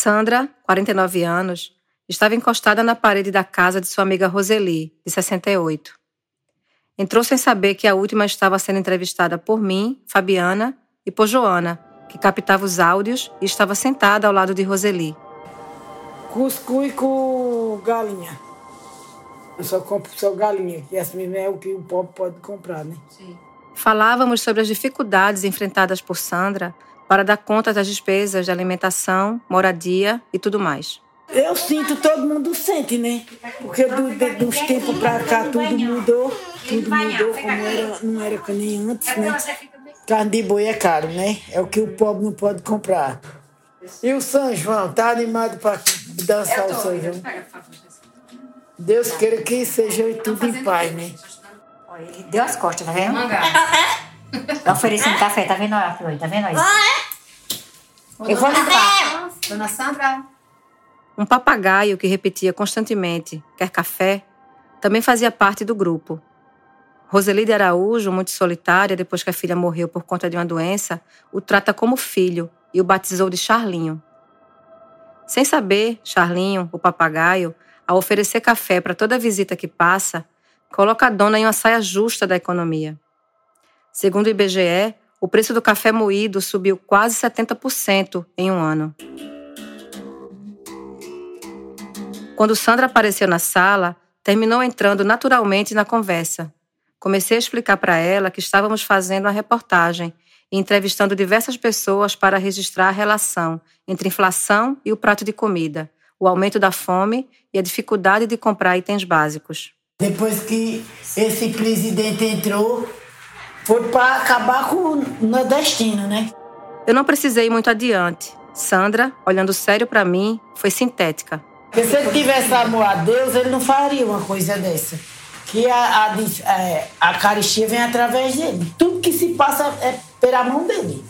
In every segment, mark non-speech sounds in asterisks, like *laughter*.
Sandra, 49 anos, estava encostada na parede da casa de sua amiga Roseli, de 68. Entrou sem saber que a última estava sendo entrevistada por mim, Fabiana, e por Joana, que captava os áudios e estava sentada ao lado de Roseli. Cuscuz com galinha. Eu só compro só galinha, que essa mesmo é o que o pobre pode comprar, né? Sim. Falávamos sobre as dificuldades enfrentadas por Sandra para dar conta das despesas de alimentação, moradia e tudo mais. Eu sinto, todo mundo sente, né? Porque do, de, dos tempos para cá tudo mudou, tudo mudou, como era, não era que nem antes, né? Carne de boi é caro, né? É o que o pobre não pode comprar. E o São João, tá animado para dançar o São João? Deus queira que seja tudo em paz, né? Ele deu as costas, tá vendo? *laughs* Tá oferecendo café, tá vendo? Olha, tá vendo aí? Eu vou limpar. Dona Sandra. Um papagaio que repetia constantemente: quer café? Também fazia parte do grupo. Roselide Araújo, muito solitária depois que a filha morreu por conta de uma doença, o trata como filho e o batizou de Charlinho. Sem saber, Charlinho, o papagaio, ao oferecer café para toda visita que passa, coloca a dona em uma saia justa da economia. Segundo o IBGE, o preço do café moído subiu quase 70% em um ano. Quando Sandra apareceu na sala, terminou entrando naturalmente na conversa. Comecei a explicar para ela que estávamos fazendo uma reportagem e entrevistando diversas pessoas para registrar a relação entre inflação e o prato de comida, o aumento da fome e a dificuldade de comprar itens básicos. Depois que esse presidente entrou, foi para acabar com o nordestino, né? Eu não precisei ir muito adiante. Sandra, olhando sério para mim, foi sintética. Porque se ele tivesse amor a Deus, ele não faria uma coisa dessa. Que a, a, a, é, a caristia vem através dele. Tudo que se passa é pela mão dele.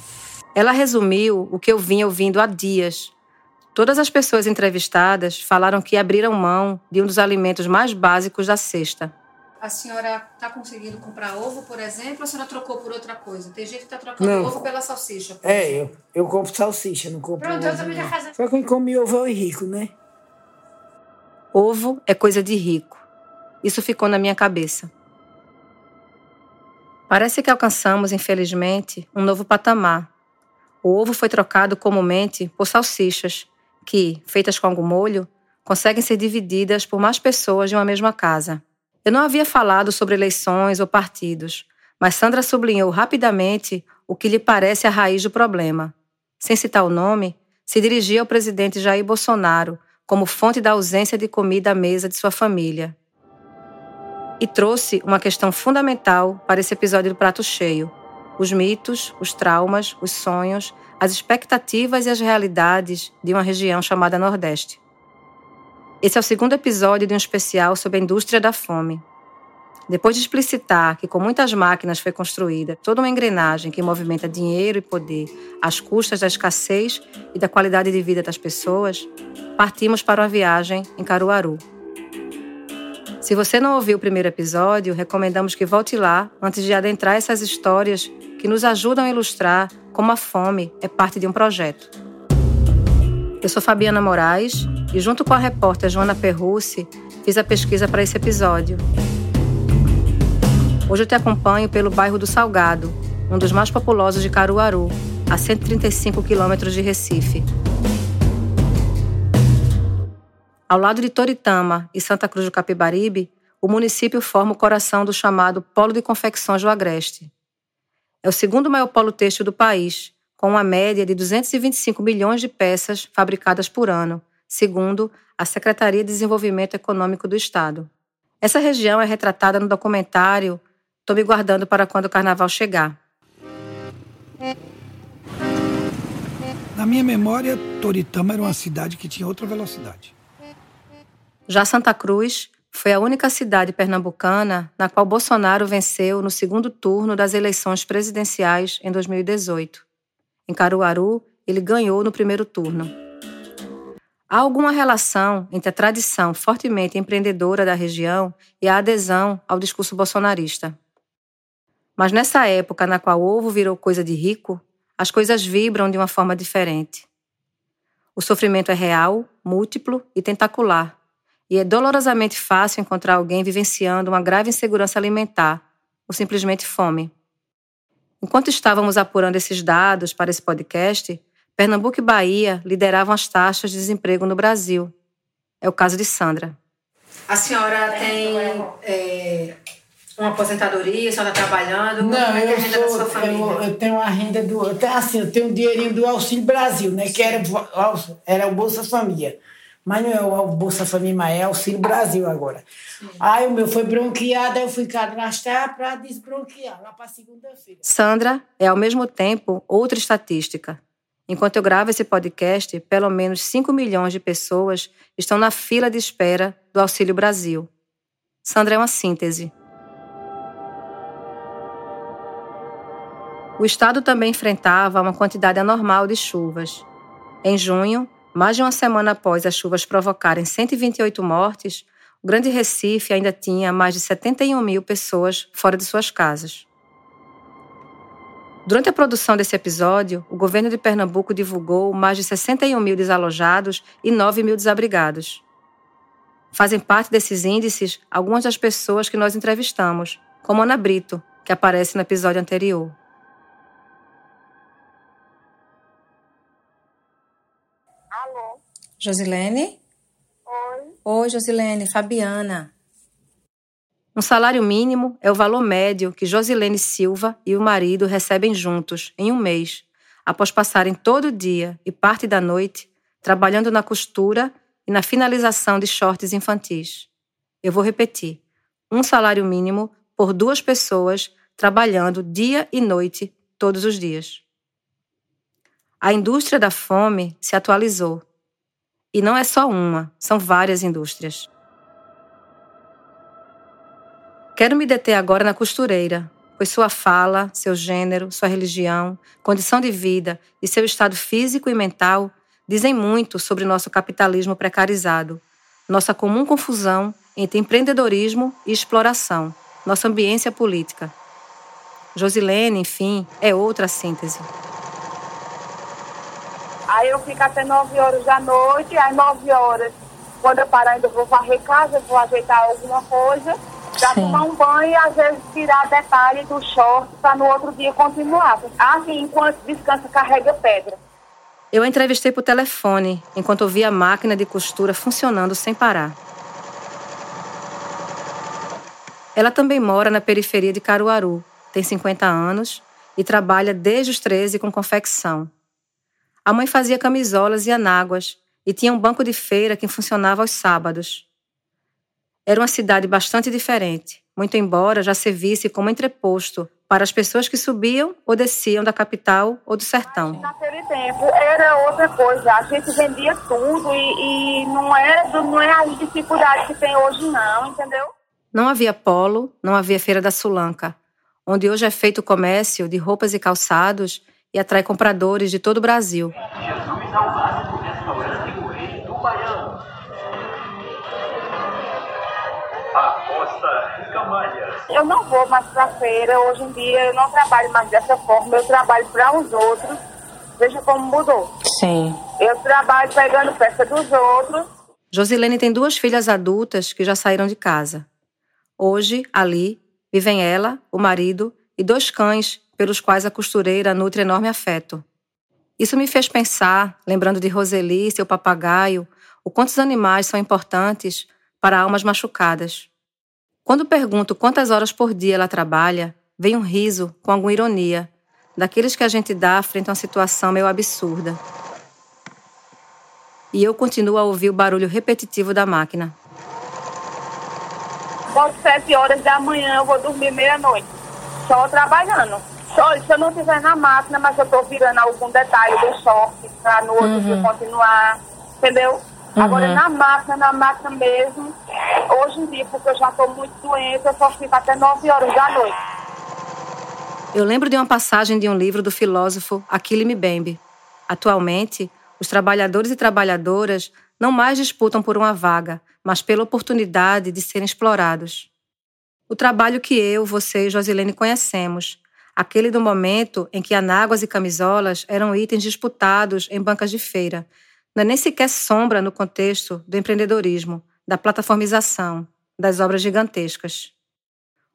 Ela resumiu o que eu vinha ouvindo há dias. Todas as pessoas entrevistadas falaram que abriram mão de um dos alimentos mais básicos da cesta, a senhora está conseguindo comprar ovo, por exemplo, ou a senhora trocou por outra coisa? Tem gente que está trocando não. ovo pela salsicha. É, eu, eu compro salsicha, não compro Pronto, ovo. eu também já faço. Só quem come ovo é rico, né? Ovo é coisa de rico. Isso ficou na minha cabeça. Parece que alcançamos, infelizmente, um novo patamar. O ovo foi trocado comumente por salsichas, que, feitas com algum molho, conseguem ser divididas por mais pessoas de uma mesma casa. Eu não havia falado sobre eleições ou partidos, mas Sandra sublinhou rapidamente o que lhe parece a raiz do problema. Sem citar o nome, se dirigia ao presidente Jair Bolsonaro como fonte da ausência de comida à mesa de sua família. E trouxe uma questão fundamental para esse episódio do Prato Cheio: os mitos, os traumas, os sonhos, as expectativas e as realidades de uma região chamada Nordeste. Esse é o segundo episódio de um especial sobre a indústria da fome. Depois de explicitar que com muitas máquinas foi construída toda uma engrenagem que movimenta dinheiro e poder às custas da escassez e da qualidade de vida das pessoas, partimos para uma viagem em Caruaru. Se você não ouviu o primeiro episódio, recomendamos que volte lá antes de adentrar essas histórias que nos ajudam a ilustrar como a fome é parte de um projeto. Eu sou Fabiana Moraes e, junto com a repórter Joana Perrucci, fiz a pesquisa para esse episódio. Hoje eu te acompanho pelo bairro do Salgado, um dos mais populosos de Caruaru, a 135 quilômetros de Recife. Ao lado de Toritama e Santa Cruz do Capibaribe, o município forma o coração do chamado Polo de Confecções do Agreste. É o segundo maior polo têxtil do país, com uma média de 225 milhões de peças fabricadas por ano, segundo a Secretaria de Desenvolvimento Econômico do Estado. Essa região é retratada no documentário Tô me guardando para quando o carnaval chegar. Na minha memória, Toritama era uma cidade que tinha outra velocidade. Já Santa Cruz foi a única cidade pernambucana na qual Bolsonaro venceu no segundo turno das eleições presidenciais em 2018. Em Caruaru, ele ganhou no primeiro turno. Há alguma relação entre a tradição fortemente empreendedora da região e a adesão ao discurso bolsonarista. Mas nessa época na qual o ovo virou coisa de rico, as coisas vibram de uma forma diferente. O sofrimento é real, múltiplo e tentacular, e é dolorosamente fácil encontrar alguém vivenciando uma grave insegurança alimentar ou simplesmente fome. Enquanto estávamos apurando esses dados para esse podcast, Pernambuco e Bahia lideravam as taxas de desemprego no Brasil. É o caso de Sandra. A senhora tem é, uma aposentadoria, a senhora está trabalhando? Não, Como é que é a eu, renda da sou, sua família? eu, eu tenho a renda do. Eu tenho, assim, eu tenho um dinheirinho do Auxílio Brasil, né? Que era, era o Bolsa Família. Mas não é o Bolsa Família, é Auxílio Brasil agora. Aí o meu foi bronqueado, eu fui cadastrar para desbronquear, lá para segunda-feira. Sandra é, ao mesmo tempo, outra estatística. Enquanto eu gravo esse podcast, pelo menos 5 milhões de pessoas estão na fila de espera do Auxílio Brasil. Sandra é uma síntese. O estado também enfrentava uma quantidade anormal de chuvas. Em junho, mais de uma semana após as chuvas provocarem 128 mortes, o Grande Recife ainda tinha mais de 71 mil pessoas fora de suas casas. Durante a produção desse episódio, o governo de Pernambuco divulgou mais de 61 mil desalojados e 9 mil desabrigados. Fazem parte desses índices algumas das pessoas que nós entrevistamos, como Ana Brito, que aparece no episódio anterior. Josilene? Oi? Oi, Josilene, Fabiana. Um salário mínimo é o valor médio que Josilene Silva e o marido recebem juntos em um mês, após passarem todo o dia e parte da noite trabalhando na costura e na finalização de shorts infantis. Eu vou repetir: um salário mínimo por duas pessoas trabalhando dia e noite todos os dias. A indústria da fome se atualizou. E não é só uma, são várias indústrias. Quero me deter agora na costureira, pois sua fala, seu gênero, sua religião, condição de vida e seu estado físico e mental dizem muito sobre nosso capitalismo precarizado, nossa comum confusão entre empreendedorismo e exploração, nossa ambiência política. Josilene, enfim, é outra síntese. Aí eu fico até 9 horas da noite, às 9 horas, quando eu parar, ainda vou varrer casa, vou ajeitar alguma coisa, já tomar um banho e às vezes tirar detalhe do short para no outro dia continuar. Assim, enquanto descansa, carrega pedra. Eu a entrevistei por telefone, enquanto ouvia a máquina de costura funcionando sem parar. Ela também mora na periferia de Caruaru, tem 50 anos e trabalha desde os 13 com confecção. A mãe fazia camisolas e anáguas e tinha um banco de feira que funcionava aos sábados. Era uma cidade bastante diferente, muito embora já servisse como entreposto para as pessoas que subiam ou desciam da capital ou do sertão. Naquele tempo era outra coisa, a gente vendia tudo e, e não, era, não é as dificuldades que tem hoje não, entendeu? Não havia polo, não havia feira da Sulanca, onde hoje é feito o comércio de roupas e calçados e atrai compradores de todo o Brasil. Jesus Alvaro, restaurante O Rei do Baiano. Aposta Camalhas. Eu não vou mais para feira, hoje em dia eu não trabalho mais dessa forma, eu trabalho para os outros. Veja como mudou. Sim. Eu trabalho pegando peça dos outros. Josilene tem duas filhas adultas que já saíram de casa. Hoje, ali, vivem ela, o marido e dois cães pelos quais a costureira nutre enorme afeto. Isso me fez pensar, lembrando de Roseli e seu papagaio, o quantos animais são importantes para almas machucadas. Quando pergunto quantas horas por dia ela trabalha, vem um riso com alguma ironia, daqueles que a gente dá frente a uma situação meio absurda. E eu continuo a ouvir o barulho repetitivo da máquina. Volto sete horas da manhã, eu vou dormir meia-noite. Só trabalhando. Só se eu não estiver na máquina, mas eu estou virando algum detalhe do short para no outro dia continuar. Entendeu? Agora na máquina, na máquina mesmo, hoje em dia, porque eu já estou muito doente, eu só fico até 9 horas da noite. Eu lembro de uma passagem de um livro do filósofo Achille Mbembe. Atualmente, os trabalhadores e trabalhadoras não mais disputam por uma vaga, mas pela oportunidade de serem explorados. O trabalho que eu, você e Josilene conhecemos, aquele do momento em que anáguas e camisolas eram itens disputados em bancas de feira, não é nem sequer sombra no contexto do empreendedorismo, da plataformização, das obras gigantescas.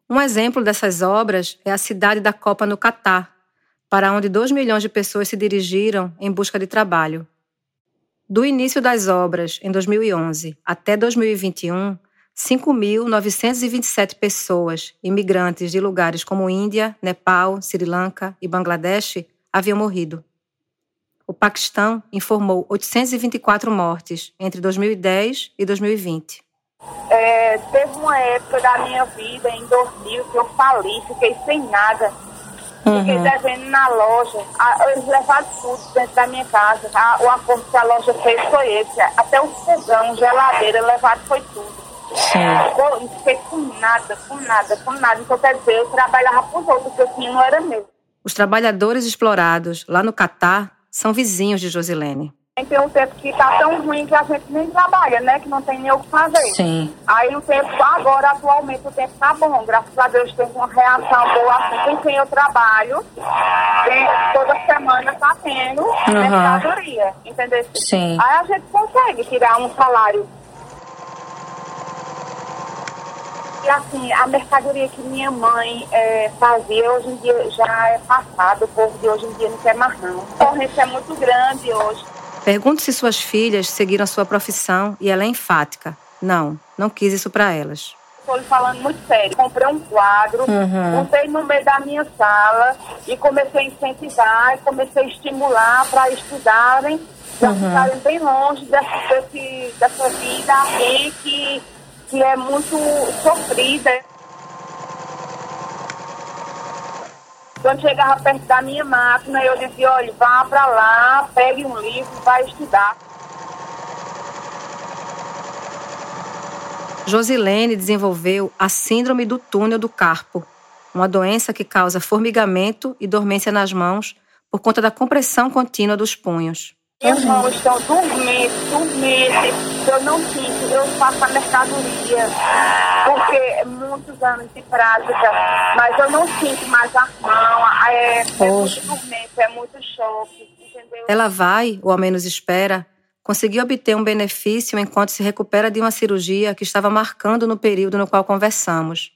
Um exemplo dessas obras é a cidade da Copa no Catar, para onde 2 milhões de pessoas se dirigiram em busca de trabalho. Do início das obras, em 2011, até 2021, 5.927 pessoas, imigrantes de lugares como Índia, Nepal, Sri Lanka e Bangladesh, haviam morrido. O Paquistão informou 824 mortes entre 2010 e 2020. É, teve uma época da minha vida, em 2000, que eu fali, fiquei sem nada. Fiquei uhum. devendo na loja. Eles levaram tudo dentro da minha casa. o acordo que a loja fez foi esse. Até o fogão, geladeira, levado foi tudo. Sim. fiquei com nada, com nada, com nada. Então, quer dizer, eu trabalhava para os outros, porque eu não era meu. Os trabalhadores explorados lá no Catar são vizinhos de Josilene. Tem um tempo que tá tão ruim que a gente nem trabalha, né? Que não tem nem o que fazer. Sim. Aí o tempo, agora, atualmente, o tempo tá bom. Graças a Deus tem uma reação boa assim. Com quem eu trabalho, tem, toda semana tá tendo uhum. mercadoria, entendeu? Sim. Aí a gente consegue tirar um salário E assim, a mercadoria que minha mãe é, fazia hoje em dia já é passado, o povo de hoje em dia não quer mais não. A corrente é muito grande hoje. Pergunto se suas filhas seguiram a sua profissão e ela é enfática. Não, não quis isso para elas. Estou lhe falando muito sério. Comprei um quadro, uhum. botei no meio da minha sala e comecei a incentivar e comecei a estimular para estudarem, para uhum. ficarem bem longe desse, desse, dessa vida aqui que, que é muito sofrida. Quando chegava perto da minha máquina, eu dizia, olha, vá para lá, pegue um livro, vai estudar. Josilene desenvolveu a síndrome do túnel do carpo, uma doença que causa formigamento e dormência nas mãos por conta da compressão contínua dos punhos. Mãos estão dormentes, dormentes. Eu não sinto, eu faço a mercadoria, porque é muitos anos de prática, mas eu não sinto mais a mão. É, é muito dormente, é muito choque, entendeu? Ela vai, ou ao menos espera, conseguir obter um benefício enquanto se recupera de uma cirurgia que estava marcando no período no qual conversamos.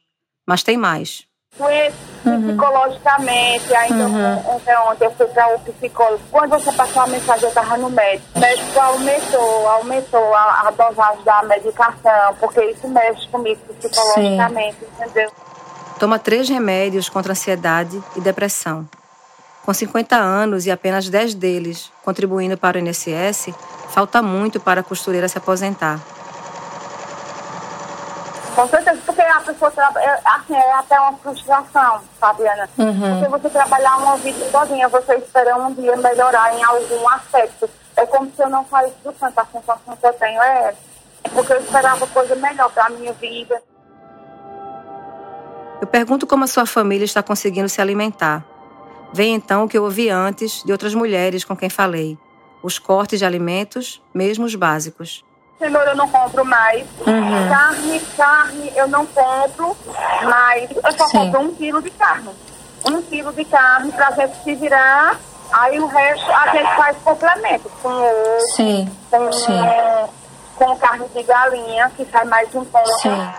Mas tem mais doente uhum. psicologicamente. Ainda uhum. ontem, ontem eu fui para o psicólogo. Quando você passou a mensagem, eu estava no médico. O médico aumentou, aumentou a, a dosagem da medicação, porque isso mexe comigo psicologicamente, Sim. entendeu? Toma três remédios contra ansiedade e depressão. Com 50 anos e apenas 10 deles contribuindo para o INSS, falta muito para a costureira se aposentar. Com certeza, porque a pessoa trabalha, assim, é até uma frustração, Fabiana. Uhum. Porque você trabalhar uma vida sozinha, você espera um dia melhorar em algum aspecto. É como se eu não saísse do santo, a sensação que eu tenho é porque eu esperava coisa melhor para a minha vida. Eu pergunto como a sua família está conseguindo se alimentar. Vem então o que eu ouvi antes de outras mulheres com quem falei: os cortes de alimentos, mesmo os básicos cenoura eu não compro mais. Uhum. Carne, carne eu não compro mais. Eu só Sim. compro um quilo de carne. Um quilo de carne pra gente se virar. Aí o resto a gente faz complemento com ovo, Sim. Com, Sim. com carne de galinha, que sai mais um ponto. Sim.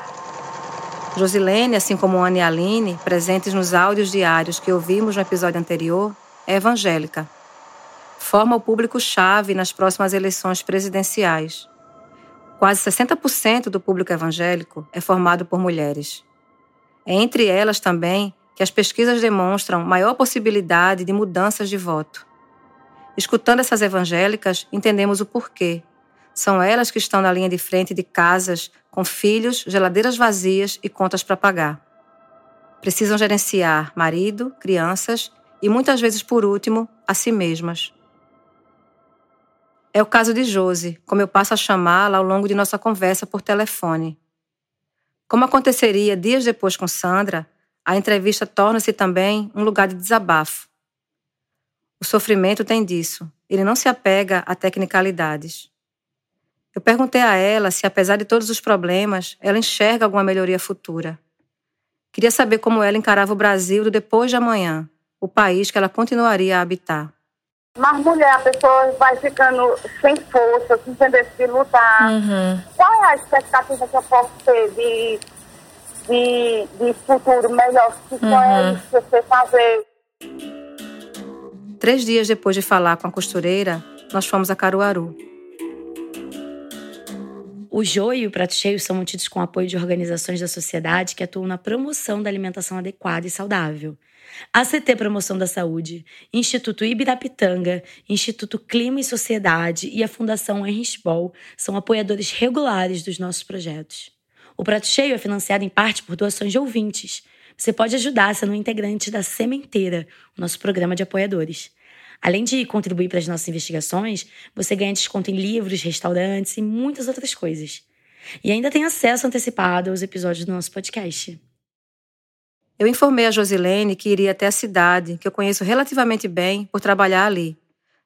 Josilene, assim como Ana e Aline, presentes nos áudios diários que ouvimos no episódio anterior, é evangélica. Forma o público-chave nas próximas eleições presidenciais. Quase 60% do público evangélico é formado por mulheres. É entre elas também que as pesquisas demonstram maior possibilidade de mudanças de voto. Escutando essas evangélicas, entendemos o porquê. São elas que estão na linha de frente de casas com filhos, geladeiras vazias e contas para pagar. Precisam gerenciar marido, crianças e muitas vezes, por último, a si mesmas. É o caso de Josi, como eu passo a chamá-la ao longo de nossa conversa por telefone. Como aconteceria dias depois com Sandra, a entrevista torna-se também um lugar de desabafo. O sofrimento tem disso, ele não se apega a tecnicalidades. Eu perguntei a ela se, apesar de todos os problemas, ela enxerga alguma melhoria futura. Queria saber como ela encarava o Brasil do depois de amanhã, o país que ela continuaria a habitar. Mas mulher, a pessoa vai ficando sem força, sem entender de lutar. Uhum. Qual é a expectativa que eu posso ter de, de, de futuro melhor? Se for Uhum. isso que você fazer. Três dias depois de falar com a costureira, nós fomos a Caruaru. O Jô e o Prato Cheio são mantidos com apoio de organizações da sociedade que atuam na promoção da alimentação adequada e saudável. A CT Promoção da Saúde, Instituto Ibirapitanga, Instituto Clima e Sociedade e a Fundação Heinrich Ball são apoiadores regulares dos nossos projetos. O Prato Cheio é financiado em parte por doações de ouvintes. Você pode ajudar sendo um integrante da Sementeira, o nosso programa de apoiadores. Além de contribuir para as nossas investigações, você ganha desconto em livros, restaurantes e muitas outras coisas. E ainda tem acesso antecipado aos episódios do nosso podcast. Eu informei a Josilene que iria até a cidade, que eu conheço relativamente bem por trabalhar ali.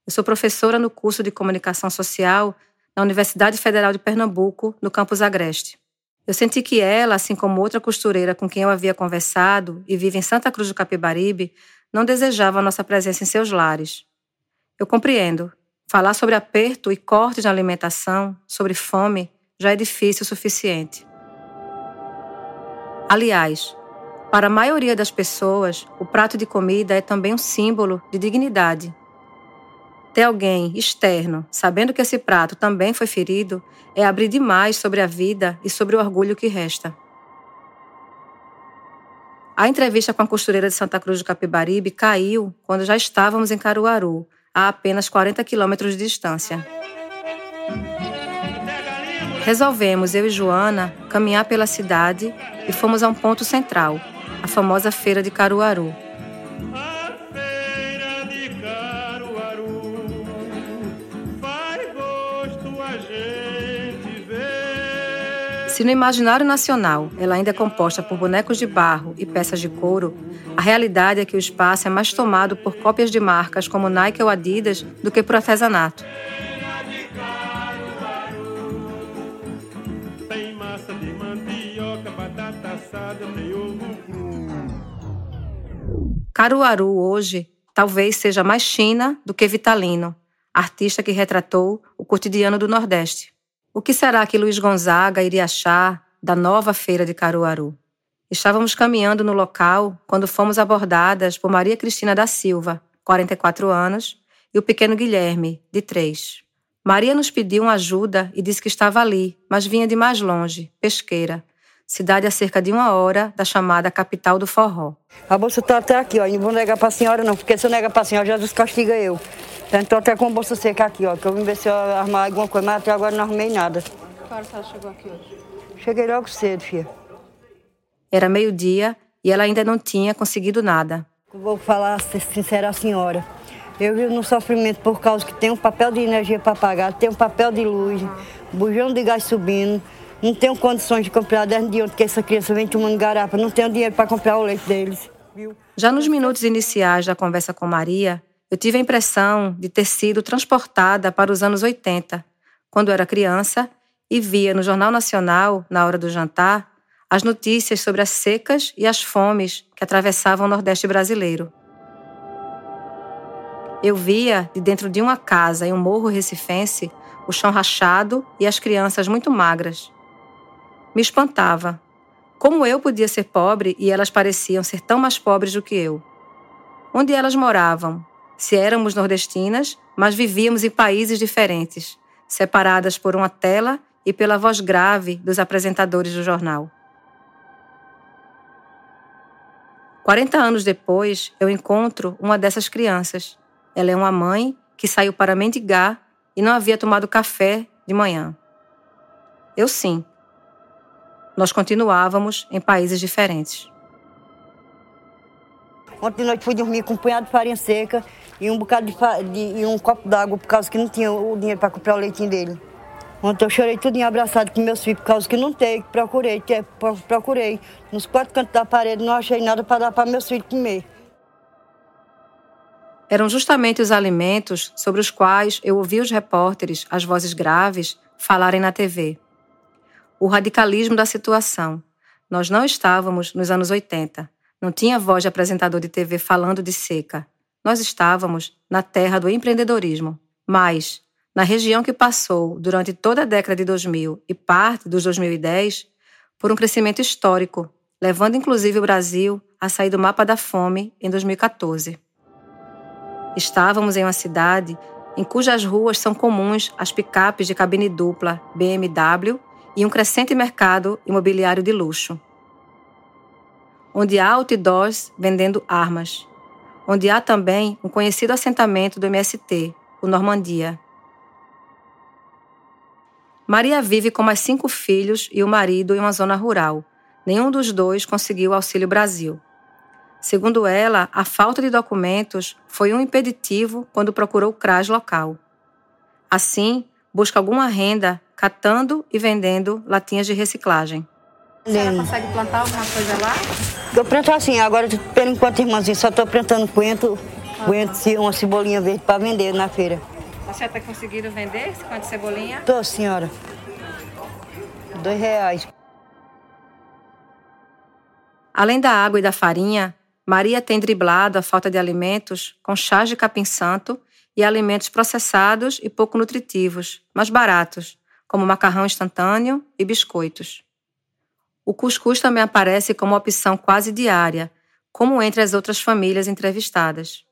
Eu sou professora no curso de Comunicação Social na Universidade Federal de Pernambuco, no campus Agreste. Eu senti que ela, assim como outra costureira com quem eu havia conversado e vive em Santa Cruz do Capibaribe, não desejava nossa presença em seus lares. Eu compreendo. Falar sobre aperto e cortes na alimentação, sobre fome, já é difícil o suficiente. Aliás, para a maioria das pessoas, o prato de comida é também um símbolo de dignidade. Ter alguém externo sabendo que esse prato também foi ferido é abrir demais sobre a vida e sobre o orgulho que resta. A entrevista com a costureira de Santa Cruz do Capibaribe caiu quando já estávamos em Caruaru, a apenas 40 quilômetros de distância. Resolvemos, eu e Joana, caminhar pela cidade e fomos a um ponto central, a famosa Feira de Caruaru. Se no imaginário nacional ela ainda é composta por bonecos de barro e peças de couro, a realidade é que o espaço é mais tomado por cópias de marcas como Nike ou Adidas do que por artesanato. Caruaru hoje talvez seja mais China do que Vitalino, artista que retratou o cotidiano do Nordeste. O que será que Luiz Gonzaga iria achar da nova feira de Caruaru? Estávamos caminhando no local quando fomos abordadas por Maria Cristina da Silva, 44 anos, e o pequeno Guilherme, de 3. Maria nos pediu uma ajuda e disse que estava ali, mas vinha de mais longe, Pesqueira, cidade a cerca de uma hora da chamada capital do forró. A bolsa está até aqui, ó. Não vou negar para a senhora, não, porque se eu negar para a senhora, Jesus castiga eu. Então, estou até com a bolsa seca aqui, ó. Que eu vim ver se eu arrumar alguma coisa, mas até agora não arrumei nada. Que hora a senhora chegou aqui hoje? Cheguei logo cedo, filha. Era meio-dia e ela ainda não tinha conseguido nada. Eu Vou falar sincera à senhora. Eu vivo no sofrimento por causa que tem um papel de energia para pagar, tem um papel de luz, bujão de gás subindo. Não tenho condições de comprar 10 de onde que essa criança vem tomando garapa. Não tenho dinheiro para comprar o leite deles. Viu? Já nos minutos iniciais da conversa com Maria, eu tive a impressão de ter sido transportada para os anos 80, quando era criança e via no Jornal Nacional, na hora do jantar, as notícias sobre as secas e as fomes que atravessavam o Nordeste brasileiro. Eu via, de dentro de uma casa em um morro recifense, o chão rachado e as crianças muito magras. Me espantava. Como eu podia ser pobre e elas pareciam ser tão mais pobres do que eu? Onde elas moravam? Se éramos nordestinas, mas vivíamos em países diferentes, separadas por uma tela e pela voz grave dos apresentadores do jornal. 40 anos depois, eu encontro uma dessas crianças. Ela é uma mãe que saiu para mendigar e não havia tomado café de manhã. Eu sim. Nós continuávamos em países diferentes. Ontem de noite fui dormir com um punhado de farinha seca e um bocado de, de- e um copo d'água por causa que não tinha o dinheiro para comprar o leitinho dele. Ontem eu chorei tudo abraçado com meus filhos por causa que não tem, procurei, pro- procurei. Nos quatro cantos da parede não achei nada para dar para meus filhos comer. Eram justamente os alimentos sobre os quais eu ouvi os repórteres, as vozes graves, falarem na TV. O radicalismo da situação. Nós não estávamos nos anos 80. Não tinha voz de apresentador de TV falando de seca. nós estávamos na terra do empreendedorismo. Mas, na região que passou durante toda a década de 2000 e parte dos 2010 por um crescimento histórico, levando inclusive o Brasil a sair do mapa da fome em 2014. Estávamos em uma cidade em cujas ruas são comuns as picapes de cabine dupla BMW e um crescente mercado imobiliário de luxo. Onde há outdoors vendendo armas. Onde há também um conhecido assentamento do MST, o Normandia. Maria vive com mais cinco filhos e o marido em uma zona rural. Nenhum dos dois conseguiu Auxílio Brasil. Segundo ela, a falta de documentos foi um impeditivo quando procurou o CRAS local. Assim, busca alguma renda catando e vendendo latinhas de reciclagem. A senhora consegue plantar alguma coisa lá? Eu planto assim, agora, por enquanto, irmãzinha, só estou plantando coentro, coentro, uma cebolinha verde para vender na feira. A senhora está conseguindo vender esse quanto de cebolinha? Tô, senhora. Dois reais. Além da água e da farinha, Maria tem driblado a falta de alimentos com chás de capim-santo e alimentos processados e pouco nutritivos, mas baratos, como macarrão instantâneo e biscoitos. O cuscuz também aparece como opção quase diária, como entre as outras famílias entrevistadas.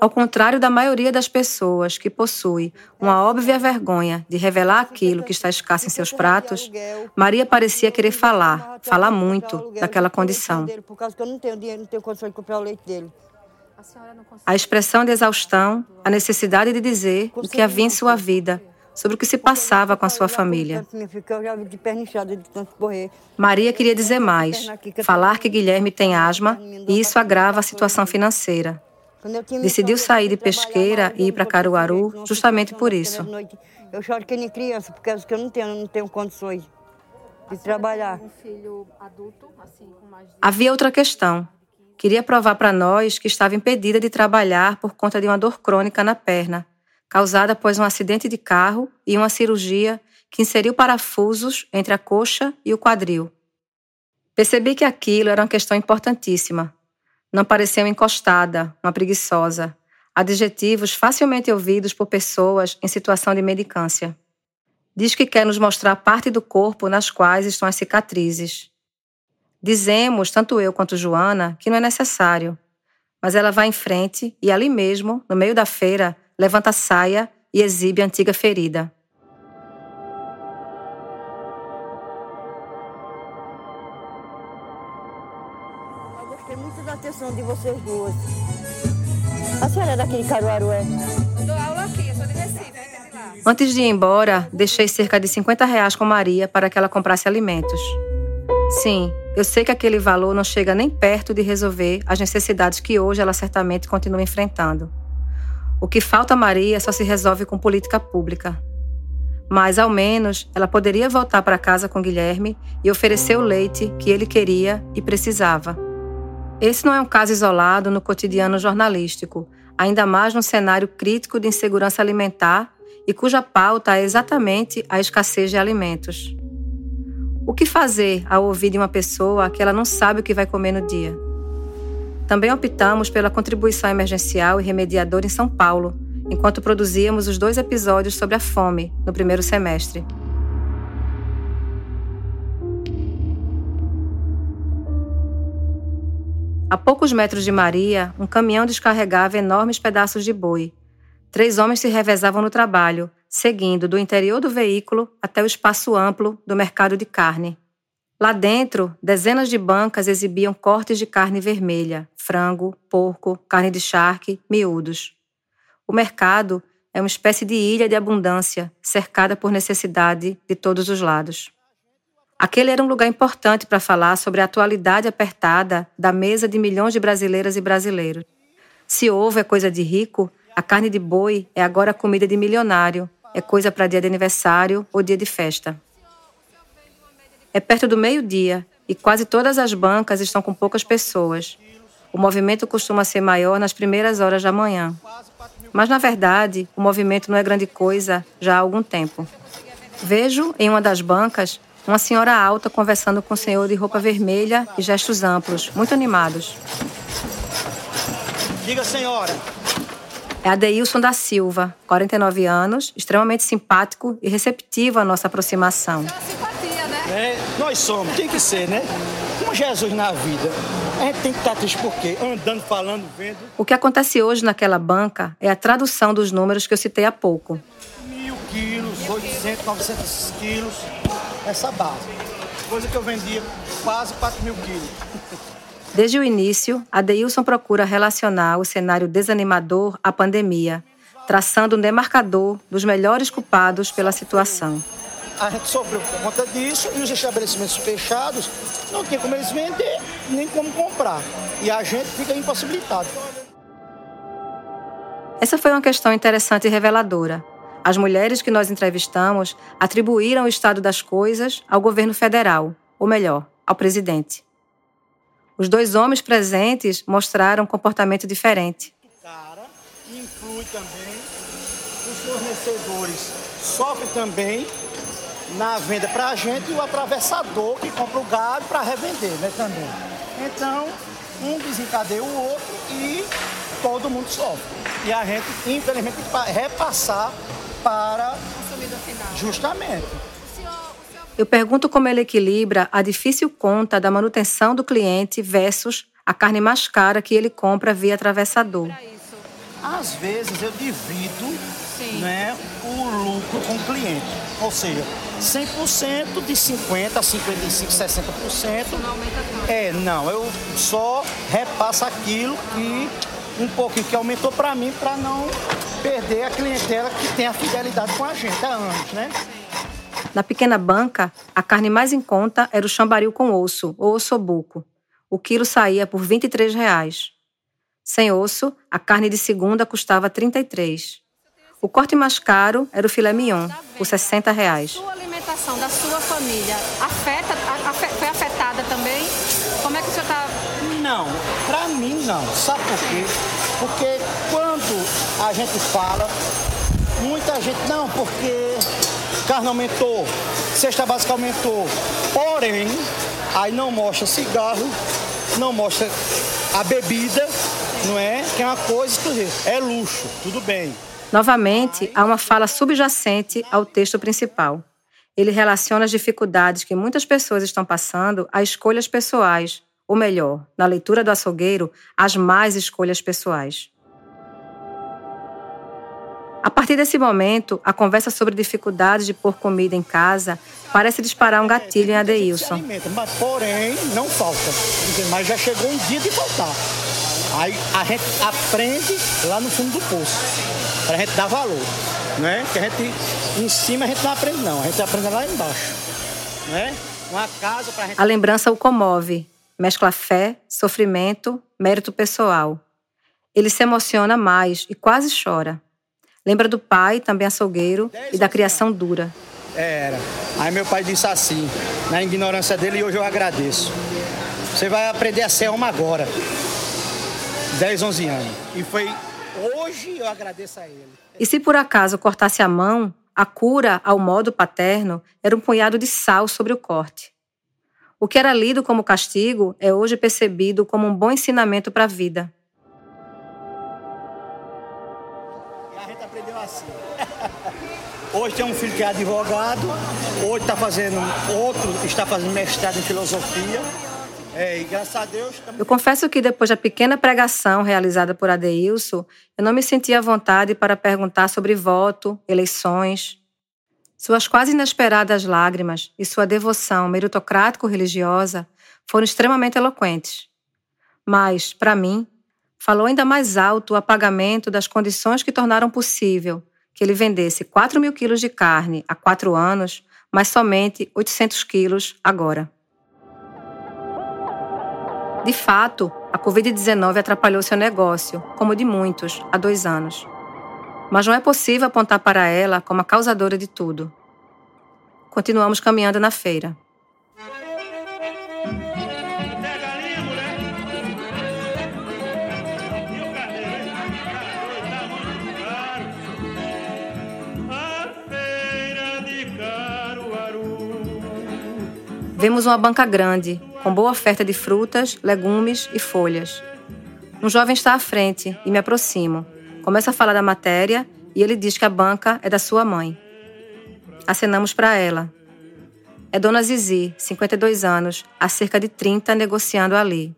Ao contrário da maioria das pessoas que possui uma óbvia vergonha de revelar aquilo que está escasso em seus pratos, Maria parecia querer falar, falar muito daquela condição. A expressão de exaustão, a necessidade de dizer o que havia em sua vida, sobre o que se passava com a sua família. Maria queria dizer mais, falar que Guilherme tem asma e isso agrava a situação financeira. Decidiu sair de pesqueira e ir para Caruaru justamente por isso. Eu choro que nem criança, porque eu não tenho, não tenho condições de trabalhar. Havia outra questão. Queria provar para nós que estava impedida de trabalhar por conta de uma dor crônica na perna causada após um acidente de carro e uma cirurgia que inseriu parafusos entre a coxa e o quadril. Percebi que aquilo era uma questão importantíssima. Não parecia uma encostada, uma preguiçosa, adjetivos facilmente ouvidos por pessoas em situação de medicância. Diz que quer nos mostrar parte do corpo nas quais estão as cicatrizes. Dizemos, tanto eu quanto Joana, que não é necessário, mas ela vai em frente e ali mesmo, no meio da feira, levanta a saia e exibe a antiga ferida. Eu gostei muito da atenção de vocês duas. A senhora é daqui de Caruaru, é? Eu dou aula aqui, eu sou de Recife. Antes de ir embora, deixei cerca de 50 reais com Maria para que ela comprasse alimentos. Sim, eu sei que aquele valor não chega nem perto de resolver as necessidades que hoje ela certamente continua enfrentando. O que falta a Maria só se resolve com política pública. Mas, ao menos, ela poderia voltar para casa com Guilherme e oferecer o leite que ele queria e precisava. Esse não é um caso isolado no cotidiano jornalístico, ainda mais num cenário crítico de insegurança alimentar e cuja pauta é exatamente a escassez de alimentos. O que fazer ao ouvir de uma pessoa que ela não sabe o que vai comer no dia? Também optamos pela contribuição emergencial e remediadora em São Paulo, enquanto produzíamos os dois episódios sobre a fome no primeiro semestre. A poucos metros de Maria, um caminhão descarregava enormes pedaços de boi. Três homens se revezavam no trabalho, seguindo do interior do veículo até o espaço amplo do mercado de carne. Lá dentro, dezenas de bancas exibiam cortes de carne vermelha, frango, porco, carne de charque, miúdos. O mercado é uma espécie de ilha de abundância, cercada por necessidade de todos os lados. Aquele era um lugar importante para falar sobre a atualidade apertada da mesa de milhões de brasileiras e brasileiros. Se ovo é coisa de rico, a carne de boi é agora comida de milionário, é coisa para dia de aniversário ou dia de festa. É perto do meio-dia e quase todas as bancas estão com poucas pessoas. O movimento costuma ser maior nas primeiras horas da manhã. Mas, na verdade, o movimento não é grande coisa já há algum tempo. Vejo, em uma das bancas, uma senhora alta conversando com um senhor de roupa vermelha e gestos amplos, muito animados. Diga, senhora. É Adeilson da Silva, 49 anos, extremamente simpático e receptivo à nossa aproximação. Né? Nós somos, tem que ser, né? Como Jesus na vida. A gente tem que estar triste por quê? Andando, falando, vendo. O que acontece hoje naquela banca é a tradução dos números que eu citei há pouco. Mil quilos, 800, 900 quilos. Essa base. Coisa que eu vendia quase 4 mil quilos. Desde o início, Adeilson procura relacionar o cenário desanimador à pandemia, traçando um demarcador dos melhores culpados pela situação. A gente sofreu por conta disso e os estabelecimentos fechados não tem como eles vender, nem como comprar. E a gente fica impossibilitado. Essa foi uma questão interessante e reveladora. As mulheres que nós entrevistamos atribuíram o estado das coisas ao governo federal, ou melhor, ao presidente. Os dois homens presentes mostraram um comportamento diferente. Cara, influi também. Os fornecedores sofrem também na venda para a gente e o atravessador que compra o gado para revender, né, também. Então, um desencadeia o outro e todo mundo sofre. E a gente, infelizmente, tem que repassar para justamente. Eu pergunto como ele equilibra a difícil conta da manutenção do cliente versus a carne mais cara que ele compra via atravessador. Às vezes eu divido né, o lucro com o cliente. Ou seja, 100% de 50%, 55%, 60%. É, não, eu só repasso aquilo que um pouquinho que aumentou para mim para não perder a clientela que tem a fidelidade com a gente há anos, né? Na pequena banca, a carne mais em conta era o chambaril com osso, ou ossobuco. O quilo saía por 23 reais. Sem osso, a carne de segunda custava R$ 33. O corte mais caro era o filé mignon, por 60 reais. Sua alimentação da sua família afeta, afe- foi afetada também? Como é que o senhor está... Não, para mim não. Sabe por quê? Porque quando a gente fala, muita gente, não, porque carne aumentou, cesta básica aumentou. Porém, aí não mostra cigarro, não mostra a bebida, não é? Que é uma coisa exclusiva. É luxo, tudo bem. Novamente, há uma fala subjacente ao texto principal. Ele relaciona as dificuldades que muitas pessoas estão passando a escolhas pessoais, ou melhor, na leitura do açougueiro, as mais escolhas pessoais. A partir desse momento, a conversa sobre dificuldades de pôr comida em casa parece disparar um gatilho em Adeilson. mas porém não falta. Mas já chegou um dia de faltar. Aí a gente aprende lá no fundo do poço, para a gente dar valor. Né? Que a gente, em cima a gente não aprende não, a gente aprende lá embaixo. Né? Uma casa para a gente A lembrança o comove, mescla fé, sofrimento, mérito pessoal. Ele se emociona mais e quase chora. Lembra do pai, também açougueiro, e da criação dura. Era. Aí meu pai disse assim, na ignorância dele, e hoje eu agradeço. Você vai aprender a ser homem agora. 10, 11 anos. E foi hoje eu agradeço a ele. E se por acaso cortasse a mão, a cura, ao modo paterno, era um punhado de sal sobre o corte. O que era lido como castigo é hoje percebido como um bom ensinamento para a vida. E a gente aprendeu assim. *laughs* Hoje tem um filho que é advogado, hoje está fazendo, outro está fazendo mestrado em filosofia. É, e graças a Deus estamos Eu confesso que depois da pequena pregação realizada por Adeilson, eu não me sentia à vontade para perguntar sobre voto, eleições. Suas quase inesperadas lágrimas e sua devoção meritocrático-religiosa foram extremamente eloquentes. Mas, para mim, falou ainda mais alto o apagamento das condições que tornaram possível que ele vendesse 4 mil quilos de carne há quatro anos, mas somente 800 quilos agora. De fato, a Covid-19 atrapalhou seu negócio, como o de muitos, há dois anos. Mas não é possível apontar para ela como a causadora de tudo. Continuamos caminhando na feira. Vemos uma banca grande, com boa oferta de frutas, legumes e folhas. Um jovem está à frente e me aproximo. Começa a falar da matéria e ele diz que a banca é da sua mãe. Acenamos para ela. É Dona Zizi, 52 anos, há cerca de 30, negociando ali.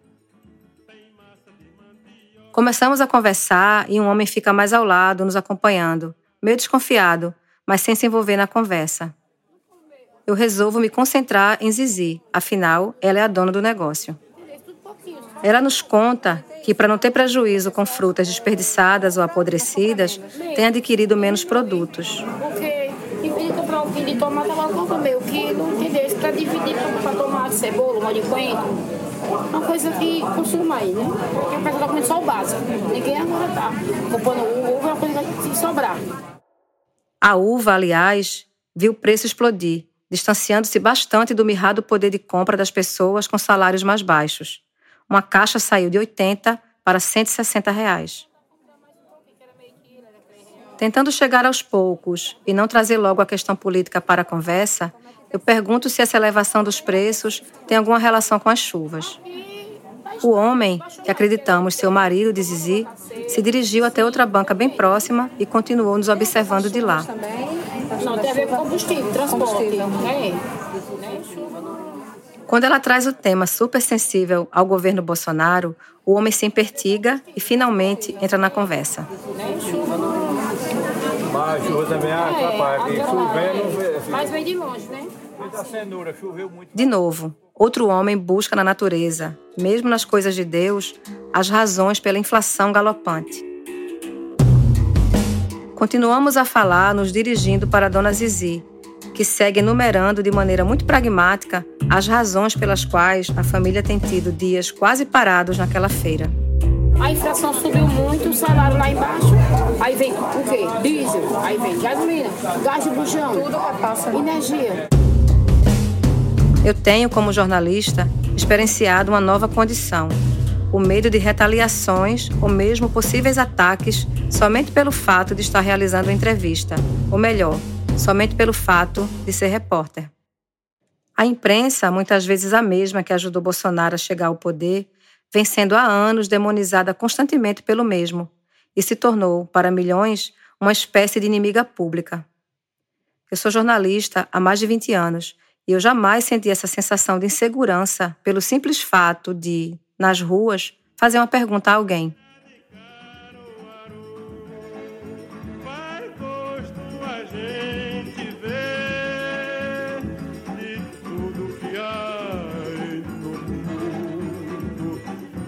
Começamos a conversar e um homem fica mais ao lado, nos acompanhando, meio desconfiado, mas sem se envolver na conversa. Eu resolvo me concentrar em Zizi, afinal, ela é a dona do negócio. Ela nos conta que, para não ter prejuízo com frutas desperdiçadas ou apodrecidas, tem adquirido menos produtos. Porque, em vez de comprar um quilo de tomate, ela compra meio quilo, entendeu? Para dividir para tomate, cebola, molho de coentro. Uma coisa que consuma aí, né? Porque a pessoa tá comendo só o básico. Ninguém agora tá comprando uva, é uma coisa que que sobrar. A uva, aliás, viu o preço explodir, distanciando-se bastante do mirrado poder de compra das pessoas com salários mais baixos uma caixa saiu de 80 para 160 reais. Tentando chegar aos poucos e não trazer logo a questão política para a conversa, eu pergunto se essa elevação dos preços tem alguma relação com as chuvas. O homem, que acreditamos ser o marido de Zizi, se dirigiu até outra banca bem próxima e continuou nos observando de lá. Não, tem a ver com combustível, transporte. É. Quando ela traz o tema super sensível ao governo Bolsonaro, o homem se impertiga e finalmente entra na conversa. Mas chuva também atrapalha. Chovendo. Mas vem de longe, né? De novo, outro homem busca na natureza, mesmo nas coisas de Deus, as razões pela inflação galopante. Continuamos a falar, nos dirigindo para Dona Zizi, que segue enumerando de maneira muito pragmática as razões pelas quais a família tem tido dias quase parados naquela feira. A inflação subiu muito, o salário lá embaixo. Aí vem o quê? Diesel, aí vem gasolina, gás de bujão, tudo passa. Energia. Eu tenho, como jornalista, experienciado uma nova condição: o medo de retaliações ou mesmo possíveis ataques somente pelo fato de estar realizando entrevista, ou melhor, somente pelo fato de ser repórter. A imprensa, muitas vezes a mesma que ajudou Bolsonaro a chegar ao poder, vem sendo há anos demonizada constantemente pelo mesmo e se tornou, para milhões, uma espécie de inimiga pública. Eu sou jornalista há mais de 20 anos e eu jamais senti essa sensação de insegurança pelo simples fato de, nas ruas, fazer uma pergunta a alguém.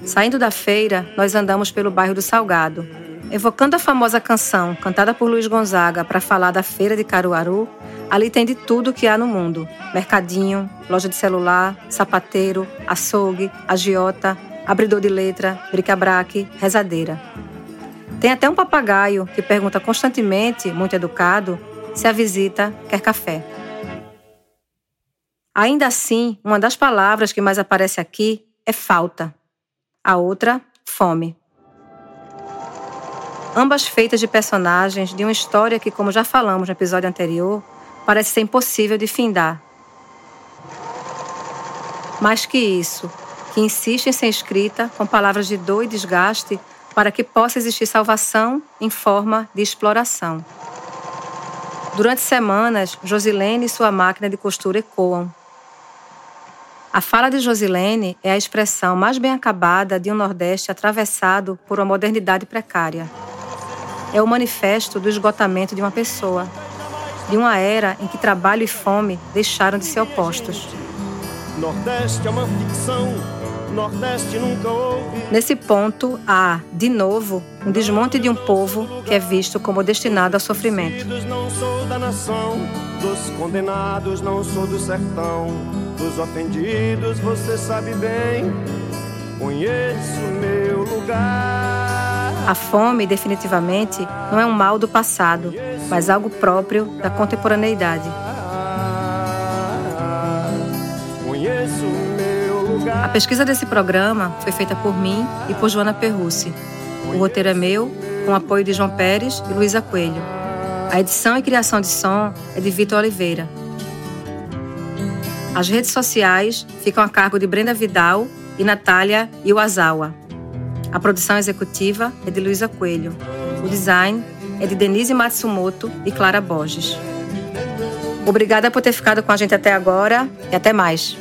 Saindo da feira, nós andamos pelo bairro do Salgado. Evocando a famosa canção cantada por Luiz Gonzaga para falar da feira de Caruaru, ali tem de tudo que há no mundo: mercadinho, loja de celular, sapateiro, açougue, agiota, abridor de letra, bric-a-brac, rezadeira. Tem até um papagaio que pergunta constantemente, muito educado, se a visita quer café. Ainda assim, uma das palavras que mais aparece aqui é falta a outra, Fome. Ambas feitas de personagens de uma história que, como já falamos no episódio anterior, parece ser impossível de findar. Mais que isso, que insiste em ser escrita com palavras de dor e desgaste para que possa existir salvação em forma de exploração. Durante semanas, Josilene e sua máquina de costura ecoam, a fala de Josilene é a expressão mais bem acabada de um Nordeste atravessado por uma modernidade precária. É o manifesto do esgotamento de uma pessoa, de uma era em que trabalho e fome deixaram de ser opostos. Nordeste é uma ficção, Nordeste nunca houve. Nesse ponto, há, de novo, um desmonte de um povo que é visto como destinado ao sofrimento. Não sou da nação, dos condenados não sou do sertão dos ofendidos, você sabe bem, conheço meu lugar. A fome, definitivamente, não é um mal do passado, mas algo próprio da contemporaneidade. A pesquisa desse programa foi feita por mim e por Joana Perrucci. O roteiro é meu, com apoio de João Pérez e Luísa Coelho. A edição e criação de som é de Vitor Oliveira. As redes sociais ficam a cargo de Brenda Vidal e Natália Iwazawa. A produção executiva é de Luísa Coelho. O design é de Denise Matsumoto e Clara Borges. Obrigada por ter ficado com a gente até agora e até mais.